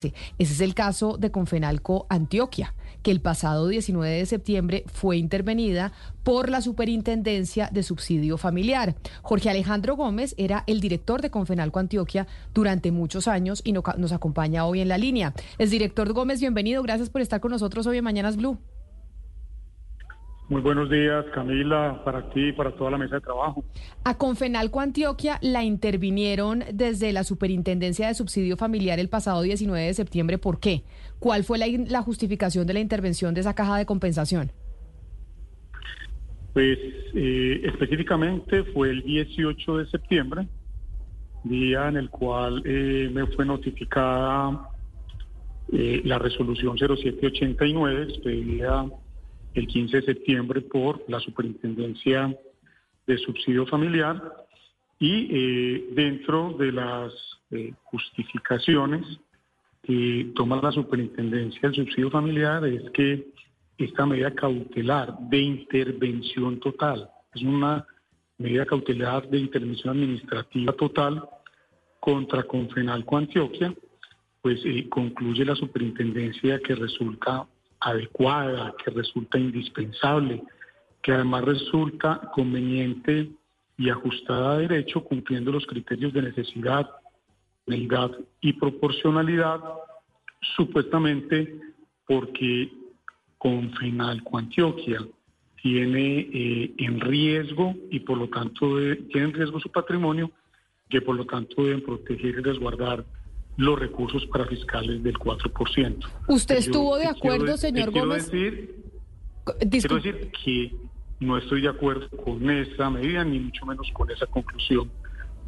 Ese es el caso de Confenalco Antioquia, que el pasado 19 de septiembre fue intervenida por la Superintendencia de Subsidio Familiar. Jorge Alejandro Gómez era el director de Confenalco Antioquia durante muchos años y nos acompaña hoy en la línea. El director Gómez, bienvenido. Gracias por estar con nosotros hoy en Mañanas Blue. Muy buenos días, Camila, para ti y para toda la mesa de trabajo. A Confenalco Antioquia la intervinieron desde la Superintendencia de Subsidio Familiar el pasado 19 de septiembre. ¿Por qué? ¿Cuál fue la, justificación de la intervención de esa caja de compensación? Pues eh, específicamente fue el 18 de septiembre, día en el cual eh, me fue notificada eh, la resolución 0789 expedida el 15 de septiembre por la Superintendencia de Subsidio Familiar y eh, dentro de las eh, justificaciones que toma la Superintendencia del Subsidio Familiar es que esta medida cautelar de intervención total es una medida cautelar de intervención administrativa total contra Confenalco Antioquia, pues eh, concluye la superintendencia que resulta adecuada, que resulta indispensable, que además resulta conveniente y ajustada a derecho cumpliendo los criterios de necesidad, medida y proporcionalidad, supuestamente porque con Confenalco Antioquia tiene eh, en riesgo y por lo tanto tiene en riesgo su patrimonio, que por lo tanto deben proteger y resguardar los recursos para fiscales del 4%. ¿Usted estuvo de acuerdo, señor Gómez? Decir, quiero decir que no estoy de acuerdo con esa medida, ni mucho menos con esa conclusión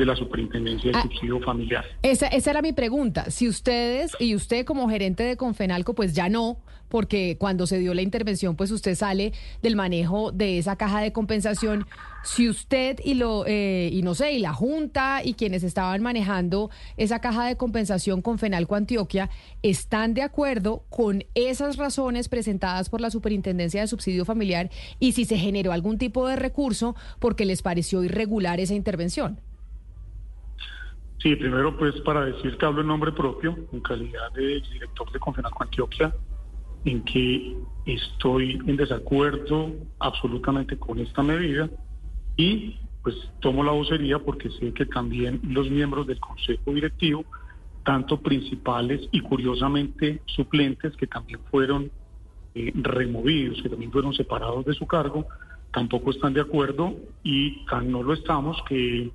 de la Superintendencia de ah, Subsidio Familiar. Esa, esa era mi pregunta. Si ustedes y usted como gerente de Confenalco, pues ya no, porque cuando se dio la intervención, pues usted sale del manejo de esa caja de compensación. Si usted y lo eh, y no sé, y la Junta y quienes estaban manejando esa caja de compensación con Fenalco Antioquia están de acuerdo con esas razones presentadas por la Superintendencia de Subsidio Familiar y si se generó algún tipo de recurso porque les pareció irregular esa intervención. Sí, primero pues para decir que hablo en nombre propio, en calidad de director de Confenalco Antioquia, en que estoy en desacuerdo absolutamente con esta medida y pues tomo la vocería porque sé que también los miembros del Consejo Directivo, tanto principales y curiosamente suplentes que también fueron eh, removidos, que también fueron separados de su cargo, tampoco están de acuerdo y no lo estamos que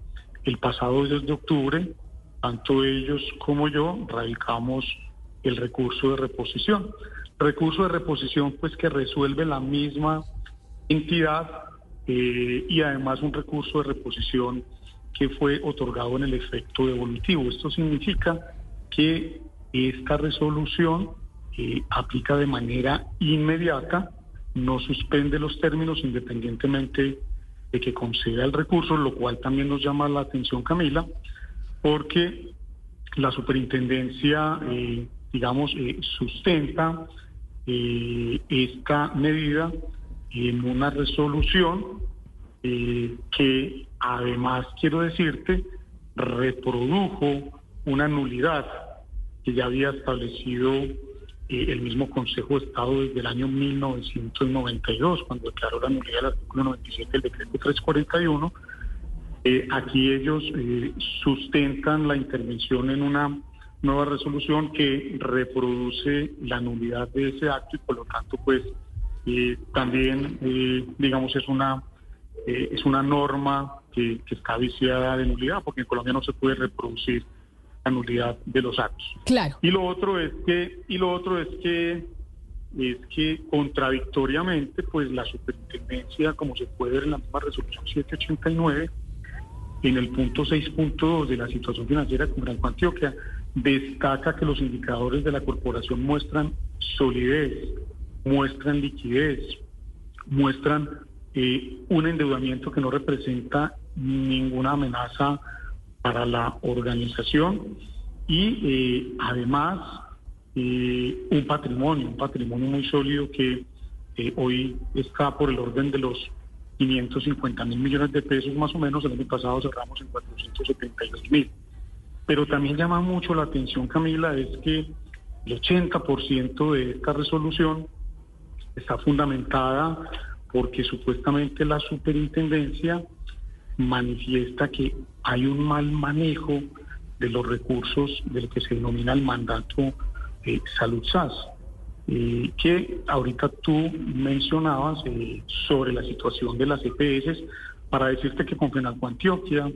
el pasado 2 de octubre, tanto ellos como yo radicamos el recurso de reposición. Recurso de reposición pues que resuelve la misma entidad eh, y además un recurso de reposición que fue otorgado en el efecto devolutivo. Esto significa que esta resolución eh, aplica de manera inmediata, no suspende los términos independientemente de que conceda el recurso, lo cual también nos llama la atención, Camila, porque la superintendencia, eh, digamos, eh, sustenta eh, esta medida en una resolución que además, quiero decirte, reprodujo una nulidad que ya había establecido el mismo Consejo de Estado desde el año 1992, cuando declaró la nulidad del artículo 97 del decreto 341. Eh, aquí ellos eh, sustentan la intervención en una nueva resolución que reproduce la nulidad de ese acto y por lo tanto pues eh, también digamos es una es una norma que, que está viciada de nulidad porque en Colombia no se puede reproducir la nulidad de los actos. Claro. Y lo otro es que, y lo otro es que es que contradictoriamente, pues la superintendencia, como se puede ver en la misma resolución 789, en el punto 6.2 de la situación financiera con Gran Antioquia, destaca que los indicadores de la corporación muestran solidez, muestran liquidez, muestran eh, un endeudamiento que no representa ninguna amenaza para la organización y eh, además eh, un patrimonio, un patrimonio muy sólido que eh, hoy está por el orden de los 550 mil millones de pesos más o menos, el año pasado cerramos en 472 mil. Pero también llama mucho la atención, Camila, es que el 80% de esta resolución está fundamentada porque supuestamente la superintendencia manifiesta que hay un mal manejo de los recursos de lo que se denomina el mandato eh, Salud SAS, eh, que ahorita tú mencionabas eh, sobre la situación de las EPS, para decirte que Confenalco Antioquia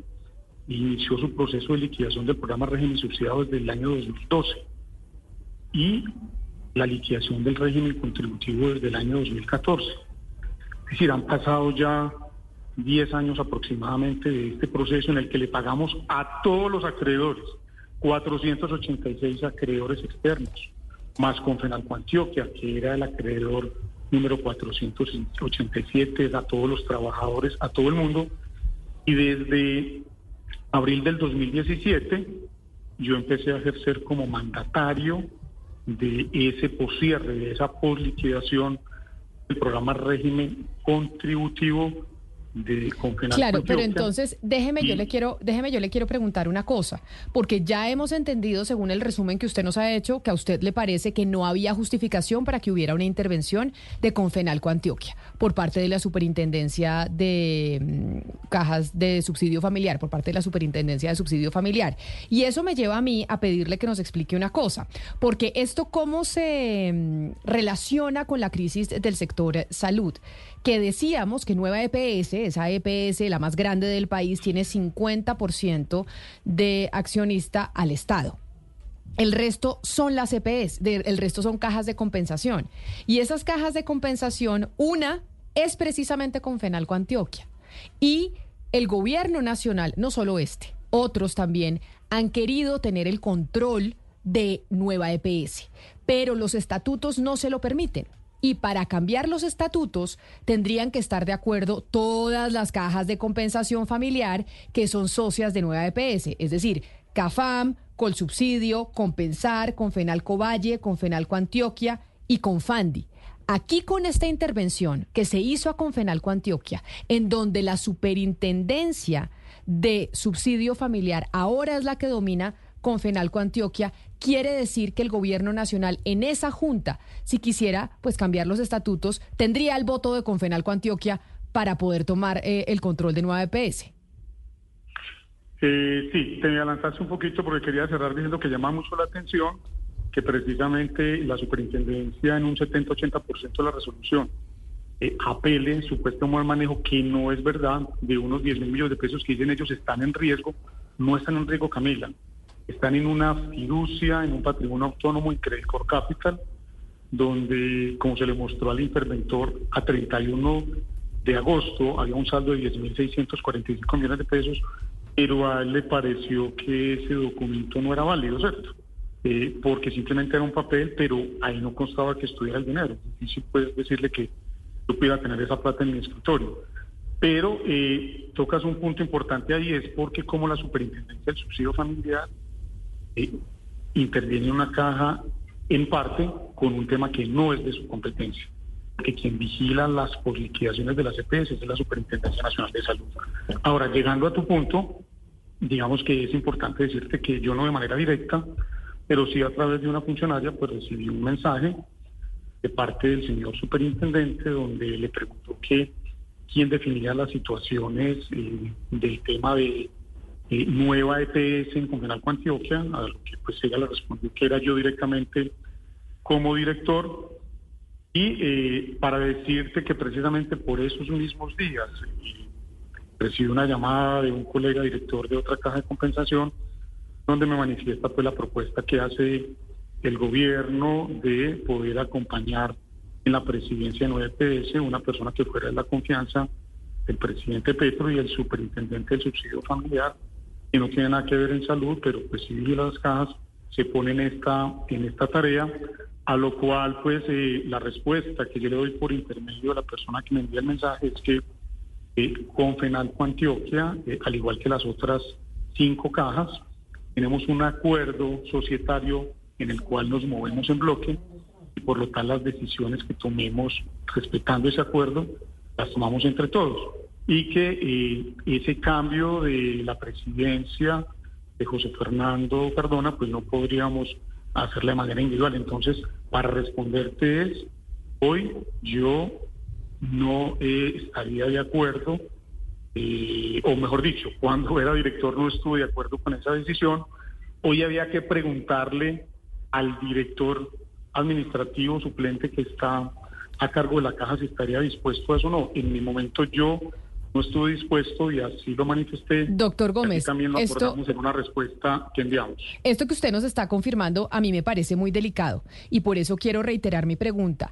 inició su proceso de liquidación del programa régimen subsidiado desde el año 2012 y la liquidación del régimen contributivo desde el año 2014. Es decir, han pasado ya 10 años aproximadamente de este proceso en el que le pagamos a todos los acreedores, 486 acreedores externos, más Confenalco Antioquia, que era el acreedor número 487, a todos los trabajadores, a todo el mundo. Y desde abril del 2017 yo empecé a ejercer como mandatario de ese poscierre, de esa posliquidación del programa régimen contributivo de Claro, pero entonces déjeme yo le quiero déjeme yo le quiero preguntar una cosa, porque ya hemos entendido según el resumen que usted nos ha hecho que a usted le parece que no había justificación para que hubiera una intervención de Confenalco Antioquia por parte de la Superintendencia de mm, Cajas de Subsidio Familiar, por parte de la Superintendencia de Subsidio Familiar. Y eso me lleva a mí a pedirle que nos explique una cosa, porque esto cómo se mm, relaciona con la crisis del sector salud que decíamos que Nueva EPS, esa EPS, la más grande del país, tiene 50% de accionista al Estado. El resto son las EPS, el resto son cajas de compensación. Y esas cajas de compensación, una es precisamente con Fenalco Antioquia. Y el gobierno nacional, no solo este, otros también han querido tener el control de Nueva EPS, pero los estatutos no se lo permiten. Y para cambiar los estatutos tendrían que estar de acuerdo todas las cajas de compensación familiar que son socias de Nueva EPS, es decir, CAFAM, Colsubsidio, Compensar, Confenalco Valle, Confenalco Antioquia y Confandi. Aquí con esta intervención que se hizo a Confenalco Antioquia, en donde la superintendencia de subsidio familiar ahora es la que domina con Fenalco Antioquia, quiere decir que el gobierno nacional en esa junta, si quisiera pues cambiar los estatutos, tendría el voto de Confenalco Antioquia para poder tomar eh, el control de Nueva EPS. Eh, sí, te adelantaste un poquito porque quería cerrar diciendo que llama mucho la atención que precisamente la superintendencia en un 70-80% de la resolución eh, apele supuesto mal manejo que no es verdad de unos 10 mil millones de pesos que dicen ellos están en riesgo, no están en riesgo Camila, están en una fiducia, en un patrimonio autónomo en Credit Core Capital, donde, como se le mostró al interventor, a 31 de agosto había un saldo de 10.645 millones de pesos, pero a él le pareció que ese documento no era válido, ¿cierto? Eh, porque simplemente era un papel, pero ahí no constaba que estuviera el dinero. Difícil puedes decirle que yo pudiera tener esa plata en mi escritorio. Pero eh, tocas un punto importante ahí, es porque como la superintendencia del subsidio familiar eh, interviene una caja en parte con un tema que no es de su competencia, que quien vigila las liquidaciones de las EPS es la Superintendencia Nacional de Salud. Ahora, llegando a tu punto, digamos que es importante decirte que yo no de manera directa, pero sí a través de una funcionaria, pues recibí un mensaje de parte del señor superintendente donde le preguntó que quién definía las situaciones eh, del tema de eh, nueva EPS en Congenalco Antioquia, a lo que pues ella le respondió que era yo directamente como director, y eh, para decirte que precisamente por esos mismos días eh, recibí una llamada de un colega director de otra caja de compensación, donde me manifiesta pues la propuesta que hace el gobierno de poder acompañar en la presidencia de nueva EPS una persona que fuera de la confianza del presidente Petro y el superintendente del subsidio familiar que no tiene nada que ver en salud, pero pues sí las cajas se ponen en esta, en esta tarea, a lo cual pues eh, la respuesta que yo le doy por intermedio de la persona que me envía el mensaje es que eh, con Fenalco Antioquia, eh, al igual que las otras cinco cajas, tenemos un acuerdo societario en el cual nos movemos en bloque y por lo tal las decisiones que tomemos respetando ese acuerdo las tomamos entre todos y que eh, ese cambio de la presidencia de José Fernando Cardona, pues no podríamos hacerla de manera individual. Entonces, para responderte es, hoy yo no estaría de acuerdo, eh, o mejor dicho, cuando era director no estuve de acuerdo con esa decisión. Hoy había que preguntarle al director administrativo suplente que está a cargo de la caja si estaría dispuesto a eso o no. En mi momento yo no estuve dispuesto y así lo manifesté. Doctor Gómez, también lo esto, en una respuesta que enviamos. Esto que usted nos está confirmando a mí me parece muy delicado y por eso quiero reiterar mi pregunta.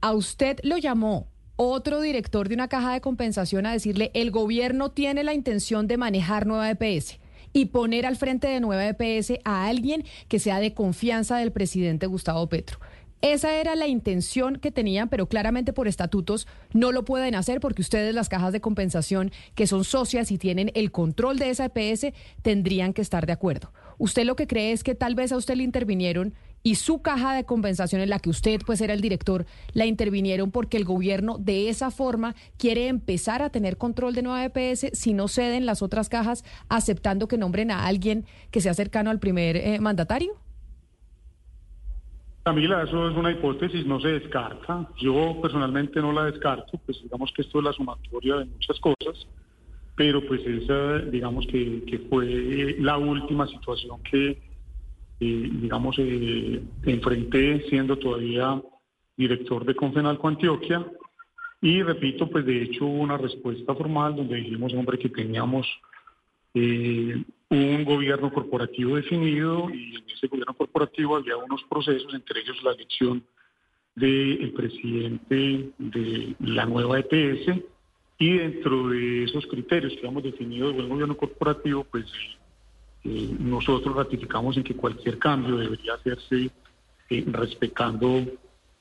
¿A usted lo llamó otro director de una caja de compensación a decirle el gobierno tiene la intención de manejar nueva EPS? y poner al frente de Nueva EPS a alguien que sea de confianza del presidente Gustavo Petro. Esa era la intención que tenían, pero claramente por estatutos no lo pueden hacer porque ustedes, las cajas de compensación, que son socias y tienen el control de esa EPS, tendrían que estar de acuerdo. ¿Usted lo que cree es que tal vez a usted le intervinieron y su caja de compensación en la que usted pues era el director, la intervinieron porque el gobierno de esa forma quiere empezar a tener control de nueva EPS si no ceden las otras cajas aceptando que nombren a alguien que sea cercano al primer eh, mandatario? Camila, eso es una hipótesis, no se descarta. Yo personalmente no la descarto, pues digamos que esto es la sumatoria de muchas cosas, pero pues esa, digamos que, fue la última situación que eh, digamos, eh, enfrenté siendo todavía director de Confenalco Antioquia. Y repito, pues de hecho hubo una respuesta formal donde dijimos, hombre, que teníamos eh, un gobierno corporativo definido y en ese gobierno corporativo había unos procesos, entre ellos la elección del presidente de la nueva EPS y dentro de esos criterios que habíamos definido del gobierno corporativo, pues nosotros ratificamos en que cualquier cambio debería hacerse eh, respetando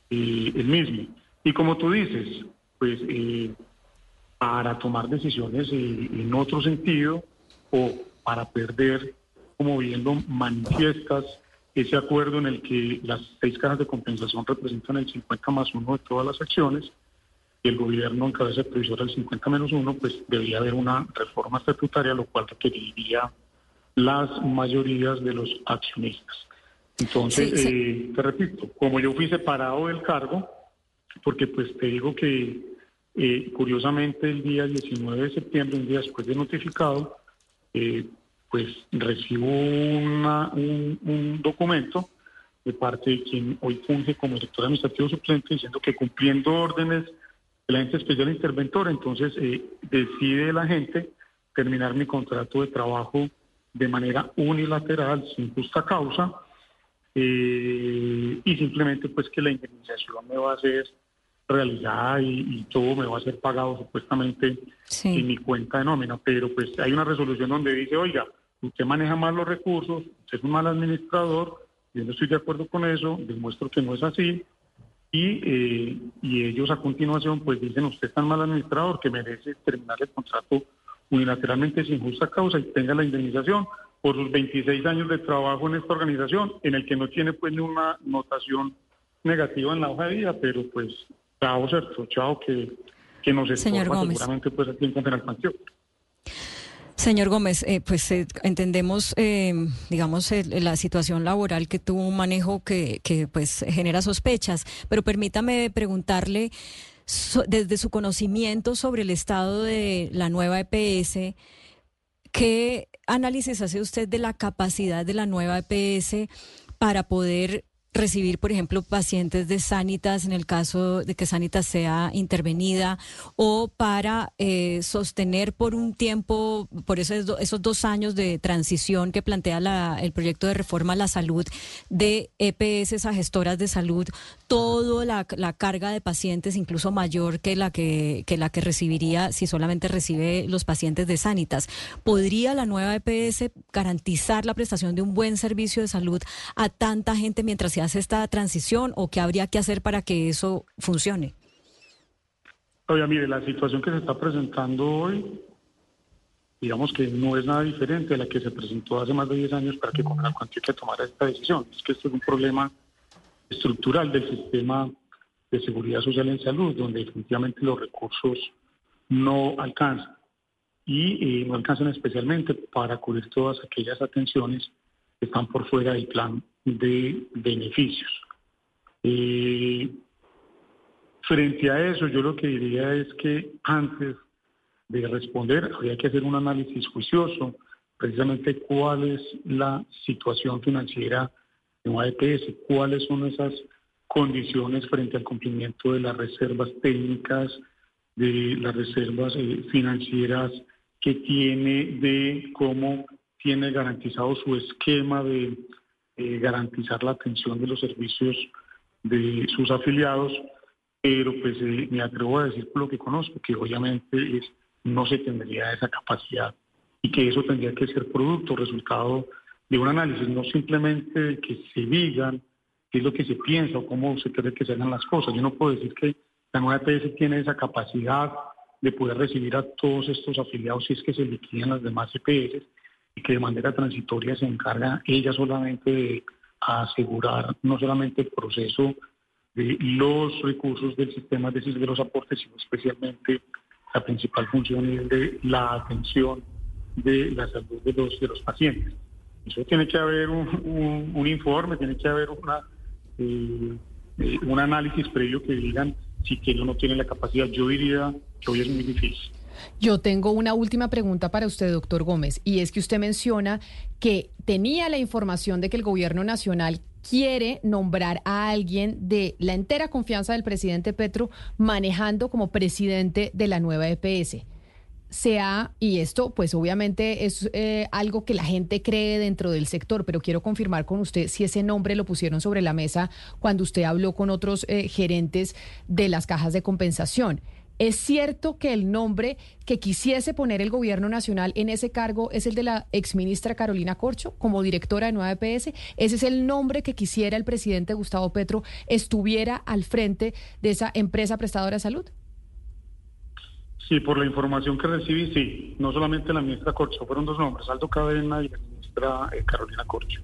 eh, el mismo. Y como tú dices, pues eh, para tomar decisiones en otro sentido o para perder, como viendo manifiestas, ese acuerdo en el que las seis cajas de compensación representan el 50 más uno de todas las acciones, y el gobierno en cabeza de previsora el 50 menos uno, pues debería haber una reforma estatutaria, lo cual requeriría las mayorías de los accionistas. Entonces, eh, te repito, como yo fui separado del cargo, porque pues te digo que eh, curiosamente el día 19 de septiembre, un día después de notificado, eh, pues recibo un, documento de parte de quien hoy funge como director administrativo suplente diciendo que cumpliendo órdenes de la gente especial interventor, entonces decide la gente terminar mi contrato de trabajo de manera unilateral, sin justa causa, eh, y simplemente pues que la indemnización me va a ser realizada y, todo me va a ser pagado supuestamente en mi cuenta de nómina. Pero pues hay una resolución donde dice, oiga, usted maneja mal los recursos, usted es un mal administrador, yo no estoy de acuerdo con eso, demuestro que no es así, y, eh, y ellos a continuación pues dicen, usted es tan mal administrador que merece terminar el contrato unilateralmente sin justa causa y tenga la indemnización por sus 26 años de trabajo en esta organización, en el que no tiene pues ni una notación negativa en la hoja de vida, pero pues chao, cierto, chao, que, que nos estorba seguramente pues aquí en Panteón. Señor Gómez, eh, pues eh, entendemos, eh, digamos, la situación laboral que tuvo un manejo que, que pues genera sospechas, pero permítame preguntarle desde su conocimiento sobre el estado de la nueva EPS, ¿qué análisis hace usted de la capacidad de la nueva EPS para poder recibir, por ejemplo, pacientes de Sanitas en el caso de que Sanitas sea intervenida o para eh, sostener por un tiempo, por esos, esos dos años de transición que plantea la, el proyecto de reforma a la salud de EPS a gestoras de salud, toda la, la, carga de pacientes, incluso mayor que la que, que la que recibiría si solamente recibe los pacientes de Sanitas. ¿Podría la nueva EPS garantizar la prestación de un buen servicio de salud a tanta gente mientras se hace esta transición o qué habría que hacer para que eso funcione? Oye, mire, la situación que se está presentando hoy, digamos que no es nada diferente a la que se presentó hace más de 10 años para que Comunal que tomara esta decisión. Es que esto es un problema estructural del sistema de seguridad social en salud, donde definitivamente los recursos no alcanzan. Y eh, no alcanzan especialmente para cubrir todas aquellas atenciones que están por fuera del plan de beneficios. Eh, frente a eso, yo lo que diría es que antes de responder habría que hacer un análisis juicioso, precisamente cuál es la situación financiera de una EPS, cuáles son esas condiciones frente al cumplimiento de las reservas técnicas, de las reservas eh, financieras que tiene, de cómo tiene garantizado su esquema de eh, garantizar la atención de los servicios de sus afiliados, pero pues eh, me atrevo a decir por lo que conozco, que obviamente es, no se tendría esa capacidad y que eso tendría que ser producto, resultado de un análisis, no simplemente que se digan qué es lo que se piensa o cómo se cree que se hagan las cosas. Yo no puedo decir que la nueva EPS tiene esa capacidad de poder recibir a todos estos afiliados si es que se liquidan las demás EPS y que de manera transitoria se encarga ella solamente de asegurar no solamente el proceso de los recursos del sistema de de los aportes, sino especialmente la principal función es de la atención de la salud de los, de los pacientes. Eso tiene que haber un, informe, tiene que haber una, eh, eh, un análisis previo que digan si o no tiene la capacidad. Yo diría que hoy es muy difícil. Yo tengo una última pregunta para usted, doctor Gómez, y es que usted menciona que tenía la información de que el gobierno nacional quiere nombrar a alguien de la entera confianza del presidente Petro manejando como presidente de la nueva EPS sea, y esto pues obviamente es eh, algo que la gente cree dentro del sector, pero quiero confirmar con usted si ese nombre lo pusieron sobre la mesa cuando usted habló con otros eh, gerentes de las cajas de compensación. ¿Es cierto que el nombre que quisiese poner el gobierno nacional en ese cargo es el de la exministra Carolina Corcho como directora de Nueva EPS? ¿Ese es el nombre que quisiera el presidente Gustavo Petro estuviera al frente de esa empresa prestadora de salud? Sí, por la información que recibí, sí. No solamente la ministra Corcho, fueron dos nombres, Aldo Cadena y la ministra eh, Carolina Corcho.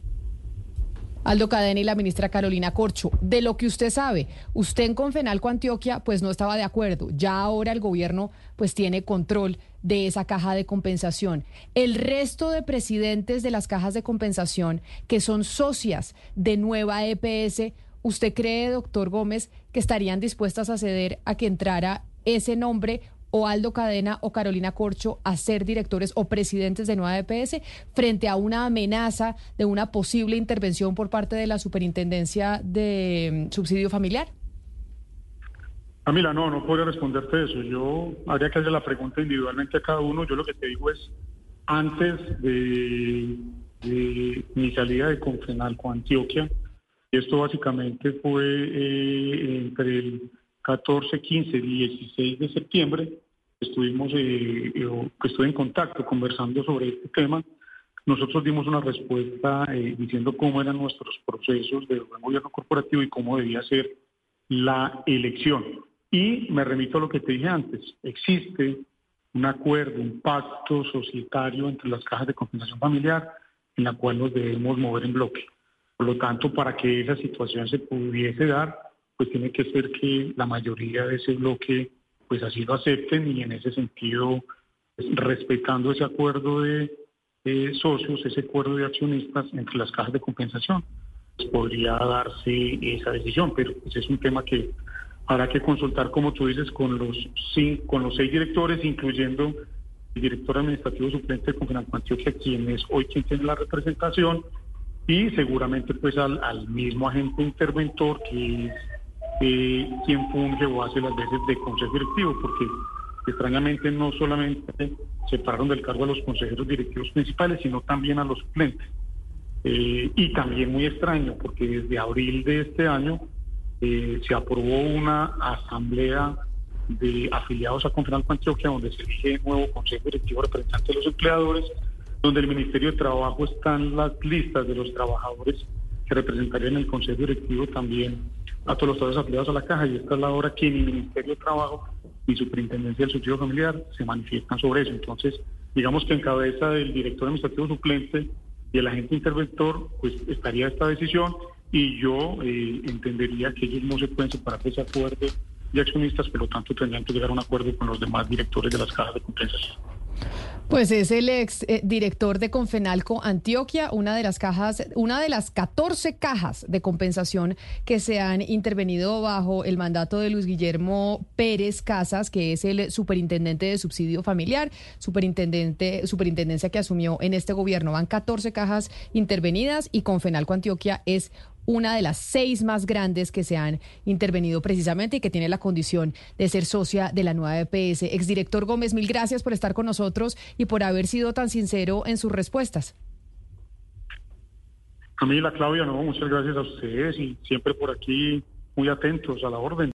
Aldo Cadena y la ministra Carolina Corcho. De lo que usted sabe, usted en Confenalco Antioquia pues no estaba de acuerdo. Ya ahora el gobierno pues tiene control de esa caja de compensación. El resto de presidentes de las cajas de compensación que son socias de nueva EPS, ¿usted cree, doctor Gómez, que estarían dispuestas a ceder a que entrara ese nombre o Aldo Cadena o Carolina Corcho a ser directores o presidentes de Nueva EPS frente a una amenaza de una posible intervención por parte de la Superintendencia de mm, Subsidio Familiar? Camila, no, no podría responderte eso. Yo habría que hacer la pregunta individualmente a cada uno. Yo lo que te digo es, antes de, mi salida de Confenalco Antioquia, esto básicamente fue eh, entre el 14, 15, 16 de septiembre, estuvimos, eh, eh estuve en contacto conversando sobre este tema. Nosotros dimos una respuesta eh, diciendo cómo eran nuestros procesos de gobierno corporativo y cómo debía ser la elección. Y me remito a lo que te dije antes, existe un acuerdo, un pacto societario entre las cajas de compensación familiar en la cual nos debemos mover en bloque. Por lo tanto, para que esa situación se pudiese dar, pues tiene que ser que la mayoría de ese bloque pues así lo acepten y en ese sentido, pues, respetando ese acuerdo de socios, ese acuerdo de accionistas entre las cajas de compensación, pues podría darse esa decisión, pero pues es un tema que habrá que consultar, como tú dices, con los, con los seis directores, incluyendo el director administrativo suplente de Confenalco Antioquia, quien es hoy quien tiene la representación, y seguramente pues al, al mismo agente interventor que es eh, quien funge o hace las veces de consejo directivo, porque extrañamente no solamente separaron del cargo a los consejeros directivos principales, sino también a los suplentes. Eh, y también muy extraño, porque desde abril de este año eh, se aprobó una asamblea de afiliados a Confenalco Antioquia, donde se elige nuevo consejo directivo representante de los empleadores, donde el Ministerio de Trabajo están las listas de los trabajadores que representarían el consejo directivo también a todos los trabajadores afiliados a la caja y esta es la hora que el Ministerio de Trabajo ni Superintendencia del Subsidio Familiar se manifiestan sobre eso. Entonces, digamos que en cabeza del director administrativo suplente y el agente interventor, pues estaría esta decisión y yo eh, entendería que ellos no se pueden separar de ese acuerdo de accionistas, por lo tanto tendrían que llegar a un acuerdo con los demás directores de las cajas de compensación. Pues es el ex eh, director de Confenalco Antioquia, una de las cajas, una de las 14 cajas de compensación que se han intervenido bajo el mandato de Luis Guillermo Pérez Casas, que es el superintendente de subsidio familiar, superintendente, superintendencia que asumió en este gobierno. Van 14 cajas intervenidas y Confenalco Antioquia es una de las seis más grandes que se han intervenido precisamente y que tiene la condición de ser socia de la nueva EPS. Exdirector Gómez, mil gracias por estar con nosotros y por haber sido tan sincero en sus respuestas. Camila, Claudia, no, muchas gracias a ustedes y siempre por aquí muy atentos a la orden.